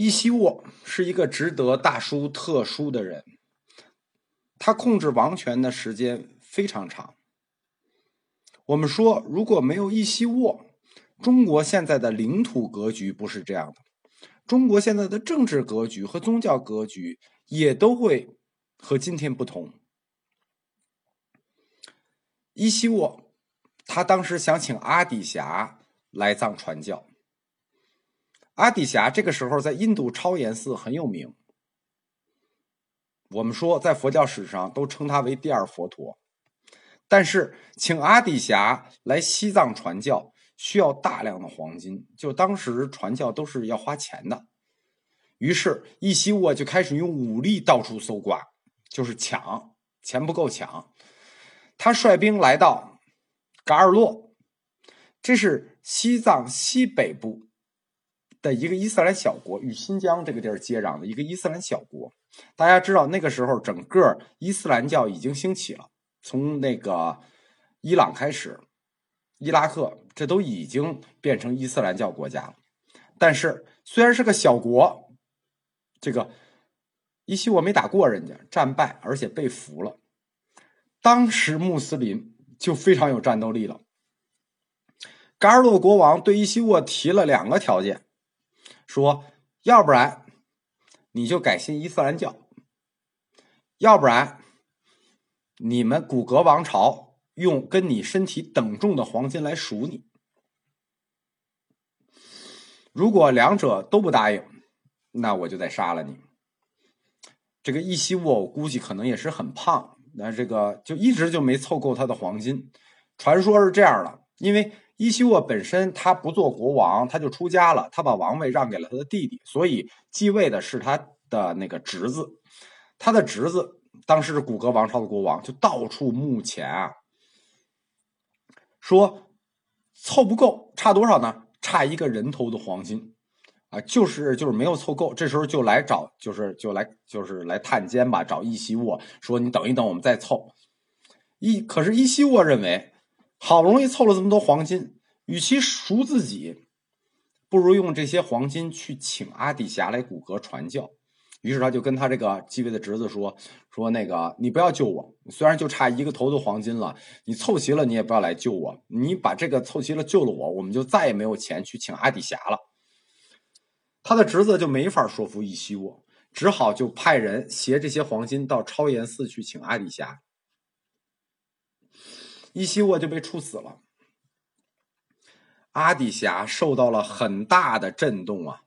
伊西沃是一个值得大书特书的人，他控制王权的时间非常长。我们说，如果没有伊西沃，中国现在的领土格局不是这样的，中国现在的政治格局和宗教格局也都会和今天不同。伊西沃，他当时想请阿底峡来藏传教。阿底峡这个时候在印度超岩寺很有名，我们说在佛教史上都称他为第二佛陀。但是请阿底峡来西藏传教需要大量的黄金，就当时传教都是要花钱的。于是伊西沃就开始用武力到处搜刮，就是抢，钱不够抢。他率兵来到噶尔洛，这是西藏西北部的一个伊斯兰小国，与新疆这个地儿接壤的一个伊斯兰小国。大家知道，那个时候整个伊斯兰教已经兴起了，从那个伊朗开始，伊拉克这都已经变成伊斯兰教国家了。但是虽然是个小国，这个伊西沃没打过人家，战败，而且被俘了。当时穆斯林就非常有战斗力了。噶尔洛国王对伊西沃提了两个条件，说：要不然你就改信伊斯兰教，要不然你们古格王朝用跟你身体等重的黄金来赎你。如果两者都不答应，那我就得杀了你。这个伊西沃，我估计可能也是很胖。那这个就一直就没凑够他的黄金，传说是这样的，因为伊西沃本身他不做国王，他就出家了，他把王位让给了他的弟弟，所以继位的是他的那个侄子。他的侄子当时是古格王朝的国王，就到处募钱啊，说凑不够，差多少呢？差一个人头的黄金。啊，就是就是没有凑够，这时候就来找，就是就来就是来探监吧，找伊西沃说：“你等一等，我们再凑。”伊可是伊西沃认为，好不容易凑了这么多黄金，与其赎自己，不如用这些黄金去请阿底峡来古格传教。于是他就跟他这个继位的侄子说：“说那个你不要救我，虽然就差一个头的黄金了，你凑齐了你也不要来救我，你把这个凑齐了救了我，我们就再也没有钱去请阿底峡了。”他的侄子就没法说服伊西沃，只好就派人携这些黄金到超岩寺去请阿底峡。伊西沃就被处死了。阿底峡受到了很大的震动啊，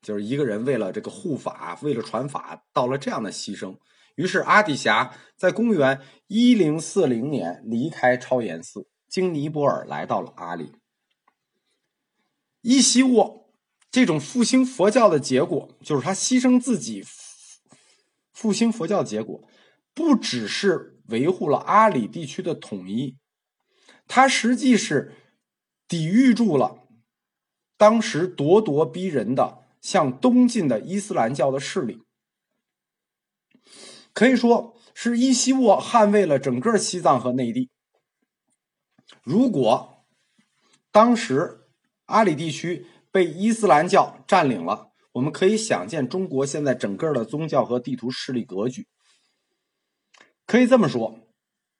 就是一个人为了这个护法，为了传法，到了这样的牺牲。于是阿底峡在公元一零四零年离开超颜寺，经尼泊尔来到了阿里。伊西沃。这种复兴佛教的结果，就是他牺牲自己复兴佛教的结果，不只是维护了阿里地区的统一，他实际是抵御住了当时咄咄逼人的向东进的伊斯兰教的势力，可以说是伊西沃捍卫了整个西藏和内地。如果当时阿里地区，被伊斯兰教占领了，我们可以想见中国现在整个的宗教和地图势力格局。可以这么说，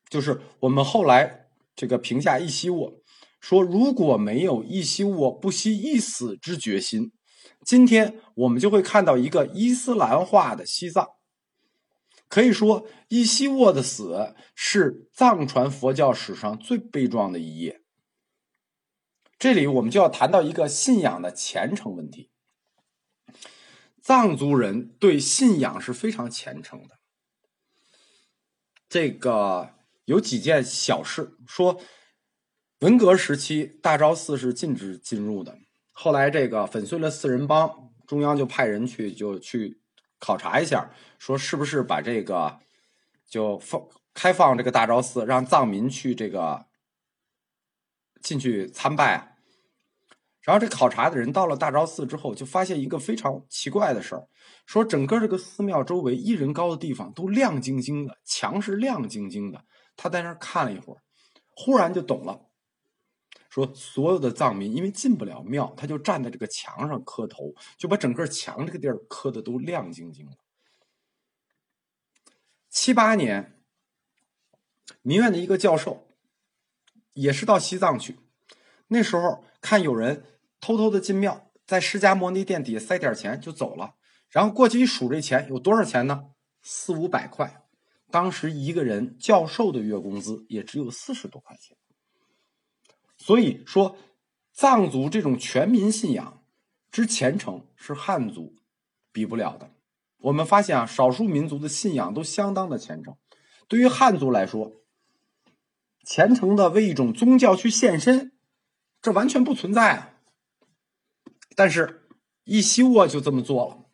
就是我们后来这个评价伊西沃说，如果没有伊西沃不惜一死之决心，今天我们就会看到一个伊斯兰化的西藏。可以说，伊西沃的死是藏传佛教史上最悲壮的一页。这里我们就要谈到一个信仰的虔诚问题。藏族人对信仰是非常虔诚的。这个有几件小事，说文革时期大昭寺是禁止进入的，后来这个粉碎了四人帮，中央就派人去就去考察一下，说是不是把这个就放开放这个大昭寺，让藏民去这个进去参拜。然后这考察的人到了大昭寺之后，就发现一个非常奇怪的事儿，说整个这个寺庙周围一人高的地方都亮晶晶的，墙是亮晶晶的。他在那儿看了一会儿，忽然就懂了，说所有的藏民因为进不了庙，他就站在这个墙上磕头，就把整个墙这个地儿磕的都亮晶晶的。七八年，民院的一个教授也是到西藏去，那时候看有人偷偷的进庙，在释迦摩尼殿底下塞点钱就走了，然后过去一数这钱有多少钱呢？四五百块。当时一个人教授的月工资也只有四十多块钱，所以说藏族这种全民信仰之虔诚是汉族比不了的。我们发现啊，少数民族的信仰都相当的虔诚，对于汉族来说，虔诚的为一种宗教去献身，这完全不存在啊。但是伊西沃就这么做了，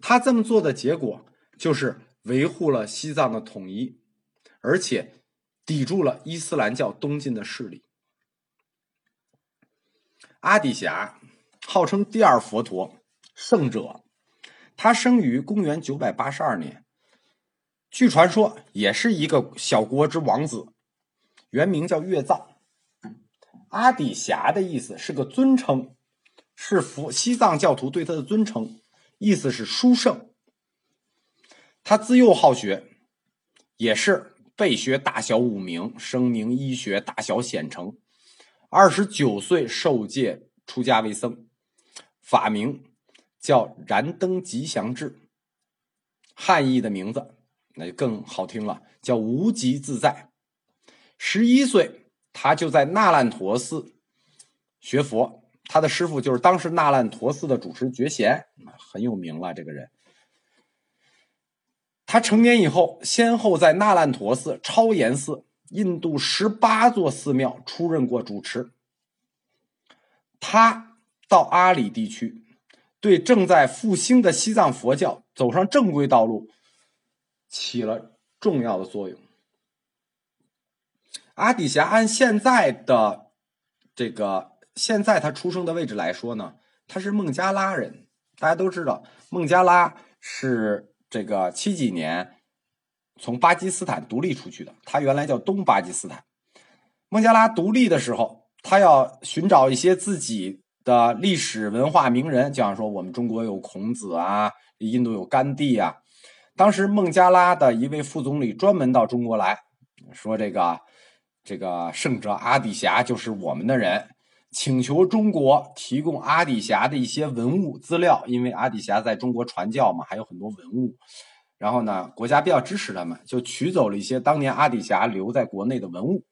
他这么做的结果就是。维护了西藏的统一，而且抵住了伊斯兰教东进的势力。阿底峡号称第二佛陀，圣者，他生于公元九百八十二年，据传说也是一个小国之王子，原名叫月藏。阿底峡的意思是个尊称，是佛西藏教徒对他的尊称，意思是书圣。他自幼好学，也是备学大小五名，声名医学大小显成。二十九岁受戒出家为僧，法名叫燃灯吉祥志，汉译的名字那就更好听了，叫无极自在。十一岁，他就在那烂陀寺学佛，他的师傅就是当时那烂陀寺的主持觉贤，很有名了这个人。他成年以后，先后在那烂陀寺、超岩寺、印度十八座寺庙出任过主持。他到阿里地区，对正在复兴的西藏佛教走上正规道路起了重要的作用。阿底峡按现在的这个现在他出生的位置来说呢，他是孟加拉人。大家都知道，孟加拉是。这个七几年从巴基斯坦独立出去的，他原来叫东巴基斯坦。孟加拉独立的时候，他要寻找一些自己的历史文化名人，就像说我们中国有孔子啊，印度有甘地啊。当时孟加拉的一位副总理专门到中国来说：“这个这个圣者阿底峡就是我们的人。”请求中国提供阿底峡的一些文物资料，因为阿底峡在中国传教嘛，还有很多文物。然后呢，国家比较支持他们，就取走了一些当年阿底峡留在国内的文物。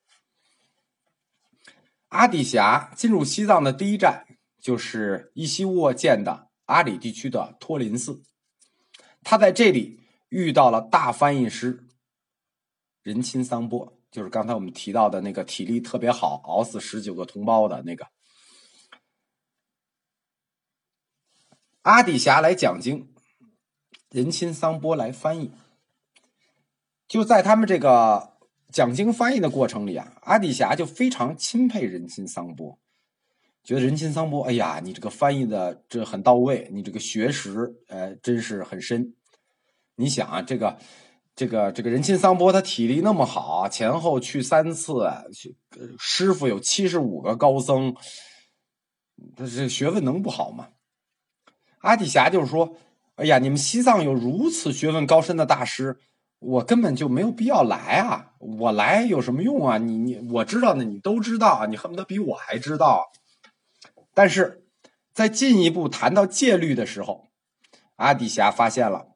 阿底峡进入西藏的第一站就是伊西沃建的阿里地区的托林寺，他在这里遇到了大翻译师仁钦桑波。就是刚才我们提到的那个体力特别好、熬死十九个同胞的那个阿底峡来讲经，仁钦桑波来翻译。就在他们这个讲经翻译的过程里啊，阿底峡就非常钦佩仁钦桑波，觉得仁钦桑波，哎呀，你这个翻译的这很到位，你这个学识呃真是很深。你想啊，这个。这个这个人钦桑波他体力那么好，前后去三次，师傅有七十五个高僧，他这学问能不好吗？阿底峡就是说，哎呀，你们西藏有如此学问高深的大师，我根本就没有必要来啊！我来有什么用啊？你你我知道的你都知道，你恨不得比我还知道。但是在进一步谈到戒律的时候，阿底峡发现了。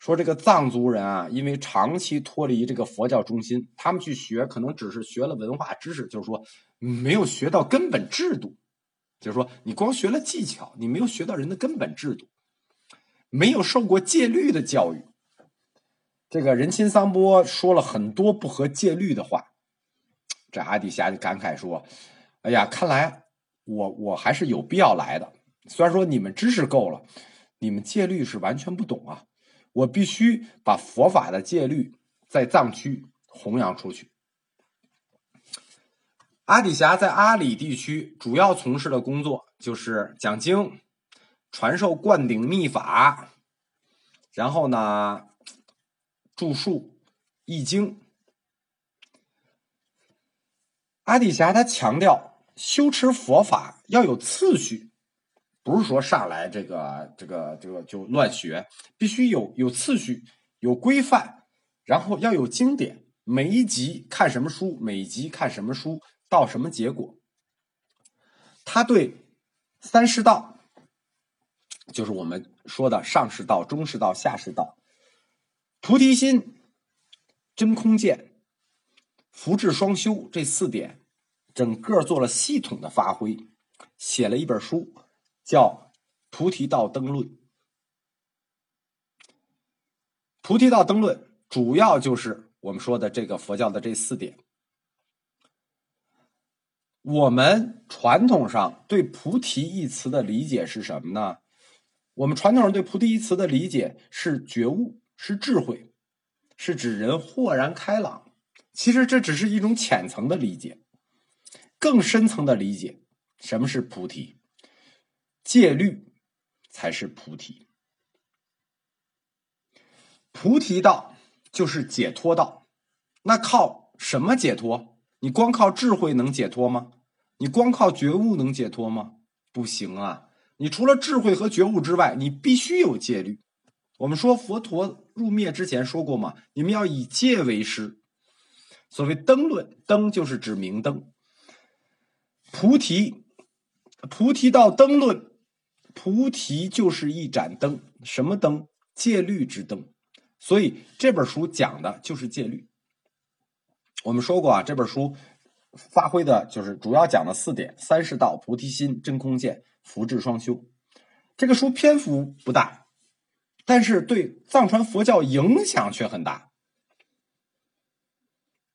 说这个藏族人啊，因为长期脱离这个佛教中心，他们去学可能只是学了文化知识，就是说没有学到根本制度。就是说，你光学了技巧，你没有学到人的根本制度，没有受过戒律的教育。这个仁钦桑波说了很多不合戒律的话，这阿底峡就感慨说：“哎呀，看来我我还是有必要来的。虽然说你们知识够了，你们戒律是完全不懂啊。”我必须把佛法的戒律在藏区弘扬出去。阿底峡在阿里地区主要从事的工作就是讲经、传授灌顶秘法，然后呢，著述易经。阿底峡他强调修持佛法要有次序，不是说上来这个这个这个就乱学，必须有有次序、有规范，然后要有经典。每一集看什么书，每一集看什么书，到什么结果。他对三世道，就是我们说的上世道、中世道、下世道，菩提心、真空见、福智双修这四点，整个做了系统的发挥，写了一本书，叫《菩提道灯论》。《菩提道灯论》主要就是。我们说的这个佛教的这四点，我们传统上对“菩提”一词的理解是什么呢？我们传统上对“菩提”一词的理解是觉悟，是智慧，是指人豁然开朗。其实这只是一种浅层的理解，更深层的理解，什么是菩提？戒律才是菩提，菩提道。就是解脱道，那靠什么解脱？你光靠智慧能解脱吗？你光靠觉悟能解脱吗？不行啊！你除了智慧和觉悟之外，你必须有戒律。我们说佛陀入灭之前说过嘛，你们要以戒为师。所谓灯论，灯就是指明灯。菩提，菩提道灯论，菩提就是一盏灯，什么灯？戒律之灯。所以这本书讲的就是戒律。我们说过啊，这本书发挥的就是主要讲了四点：三世道、菩提心、真空见、福智双修。这个书篇幅不大，但是对藏传佛教影响却很大。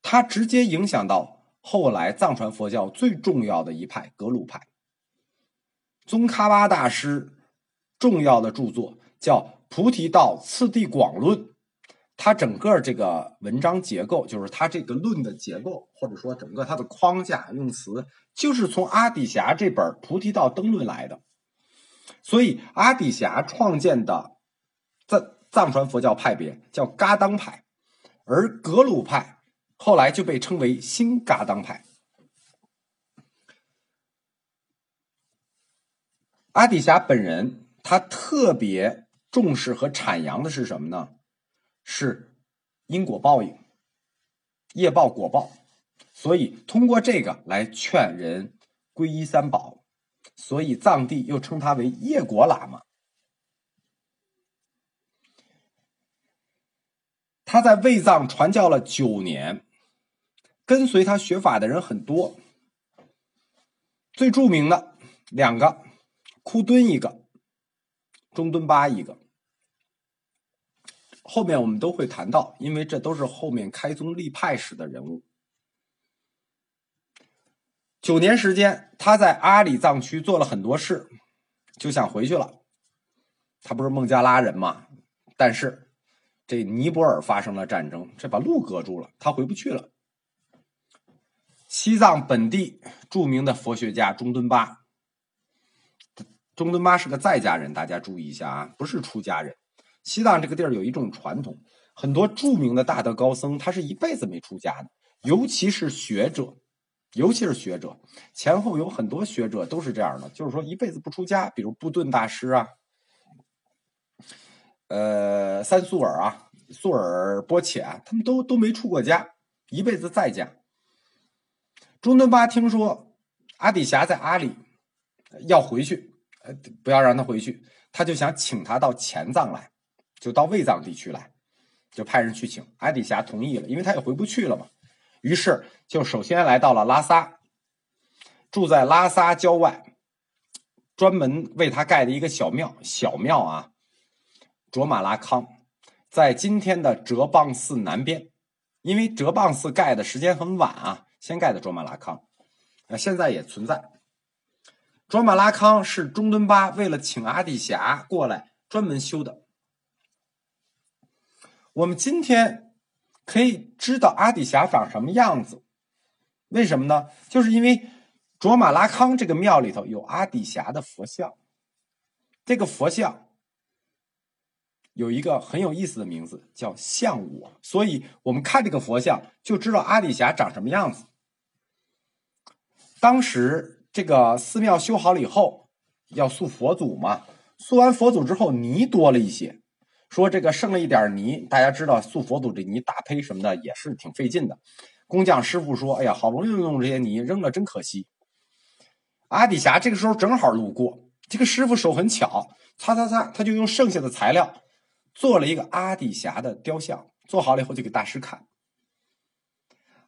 它直接影响到后来藏传佛教最重要的一派格鲁派。宗喀巴大师重要的著作叫《菩提道次第广论》。它整个这个文章结构，就是它这个论的结构，或者说整个它的框架用词，就是从阿底峡这本《菩提道灯论》来的。所以，阿底峡创建的藏藏传佛教派别叫噶当派，而格鲁派后来就被称为新噶当派。阿底峡本人他特别重视和阐扬的是什么呢？是因果报应，业报果报，所以通过这个来劝人皈依三宝，所以藏地又称他为业果喇嘛。他在卫藏传教了九年，跟随他学法的人很多，最著名的两个，库敦一个，中敦巴一个。后面我们都会谈到，因为这都是后面开宗立派时的人物。九年时间，他在阿里藏区做了很多事，就想回去了。他不是孟加拉人嘛？但是这尼泊尔发生了战争，这把路隔住了，他回不去了。西藏本地著名的佛学家中敦巴，中敦巴是个在家人，大家注意一下啊，不是出家人。西藏这个地儿有一种传统，很多著名的大德高僧，他是一辈子没出家的，尤其是学者，尤其是学者，前后有很多学者都是这样的，就是说一辈子不出家，比如布顿大师啊，呃，三素尔啊，素尔波切啊，他们都都没出过家，一辈子在家。中敦巴听说阿底峡在阿里要回去，呃，不要让他回去，他就想请他到前藏来。就到卫藏地区来，就派人去请阿底峡同意了，因为他也回不去了嘛。于是就首先来到了拉萨，住在拉萨郊外，专门为他盖的一个小庙，小庙啊，卓玛拉康，在今天的哲蚌寺南边。因为哲蚌寺盖的时间很晚啊，先盖的卓玛拉康，啊，现在也存在。卓玛拉康是中敦巴为了请阿底峡过来专门修的。我们今天可以知道阿底峡长什么样子，为什么呢？就是因为卓玛拉康这个庙里头有阿底峡的佛像，这个佛像有一个很有意思的名字，叫像我，所以我们看这个佛像就知道阿底峡长什么样子。当时这个寺庙修好了以后，要塑佛祖嘛。塑完佛祖之后，泥多了一些，说这个剩了一点泥。大家知道塑佛祖这泥打胚什么的也是挺费劲的。工匠师傅说：“哎呀，好不容易弄这些泥，扔了真可惜。”阿底峡这个时候正好路过，这个师傅手很巧，擦擦擦，他就用剩下的材料做了一个阿底峡的雕像。做好了以后就给大师看。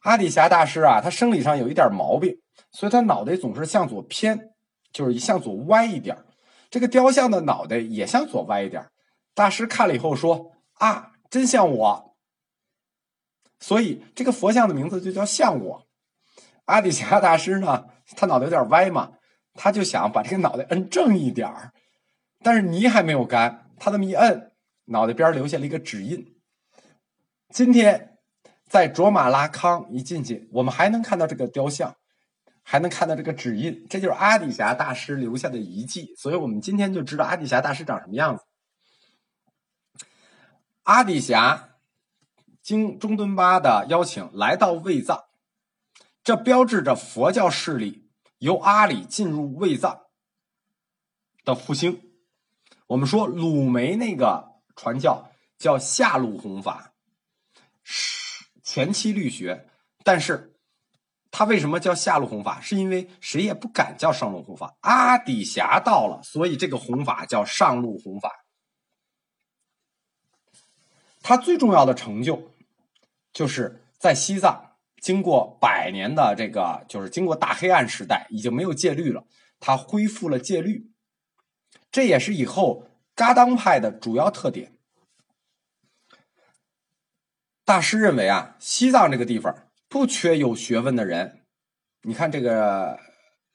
阿底峡大师啊，他生理上有一点毛病，所以他脑袋总是向左偏，就是向左歪一点。这个雕像的脑袋也向左歪一点。大师看了以后说：“啊，真像我。”所以这个佛像的名字就叫像我。阿底峡大师呢，他脑袋有点歪嘛，他就想把这个脑袋摁正一点儿。但是泥还没有干，他这么一摁，脑袋边留下了一个指印。今天在卓玛拉康一进去，我们还能看到这个雕像，还能看到这个指印，这就是阿底峡大师留下的遗迹。所以我们今天就知道阿底峡大师长什么样子。阿底峡经中敦巴的邀请来到卫藏，这标志着佛教势力由阿里进入卫藏的复兴。我们说鲁梅那个传教叫下路弘法是。是前期律学，但是他为什么叫下路弘法？是因为谁也不敢叫上路弘法。阿底峡到了，所以这个弘法叫上路弘法。他最重要的成就，就是在西藏经过百年的这个，就是经过大黑暗时代，已经没有戒律了，他恢复了戒律，这也是以后噶当派的主要特点。大师认为啊，西藏这个地方不缺有学问的人。你看这个，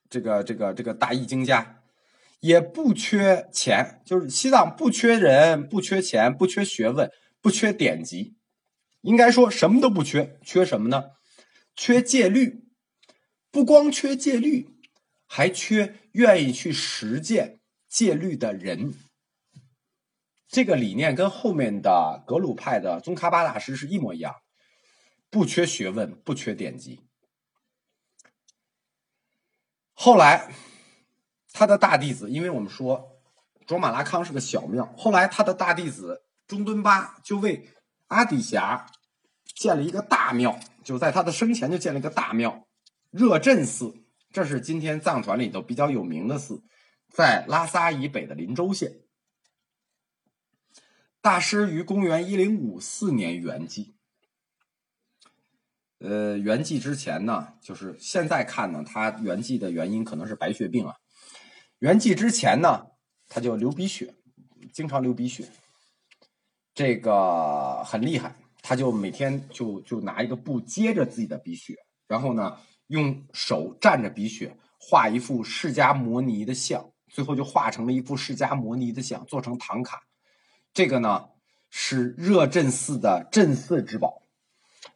这个，这个，这个大译经家，也不缺钱，就是西藏不缺人，不缺钱，不缺学问，不缺典籍，应该说什么都不缺。缺什么呢？缺戒律。不光缺戒律，还缺愿意去实践戒律的人。这个理念跟后面的格鲁派的宗喀巴大师是一模一样，不缺学问，不缺典籍。后来，他的大弟子，因为我们说卓玛拉康是个小庙，后来他的大弟子中敦巴就为阿底峡建了一个大庙，就在他的生前就建了一个大庙——热振寺。这是今天藏传里头比较有名的寺，在拉萨以北的林州县。大师于公元一零五四年圆寂。呃，圆寂之前呢，就是现在看呢，他圆寂的原因可能是白血病啊。圆寂之前呢，他就流鼻血，经常流鼻血，这个很厉害。他就每天就就拿一个布接着自己的鼻血，然后呢，用手蘸着鼻血画一幅释迦摩尼的像，最后就画成了一幅释迦摩尼的像，做成唐卡。这个呢是热振寺的镇寺之宝，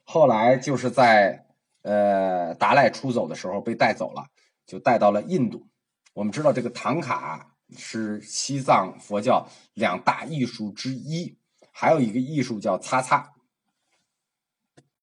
后来就是在呃达赖出走的时候被带走了，就带到了印度。我们知道这个唐卡是西藏佛教两大艺术之一，还有一个艺术叫擦擦。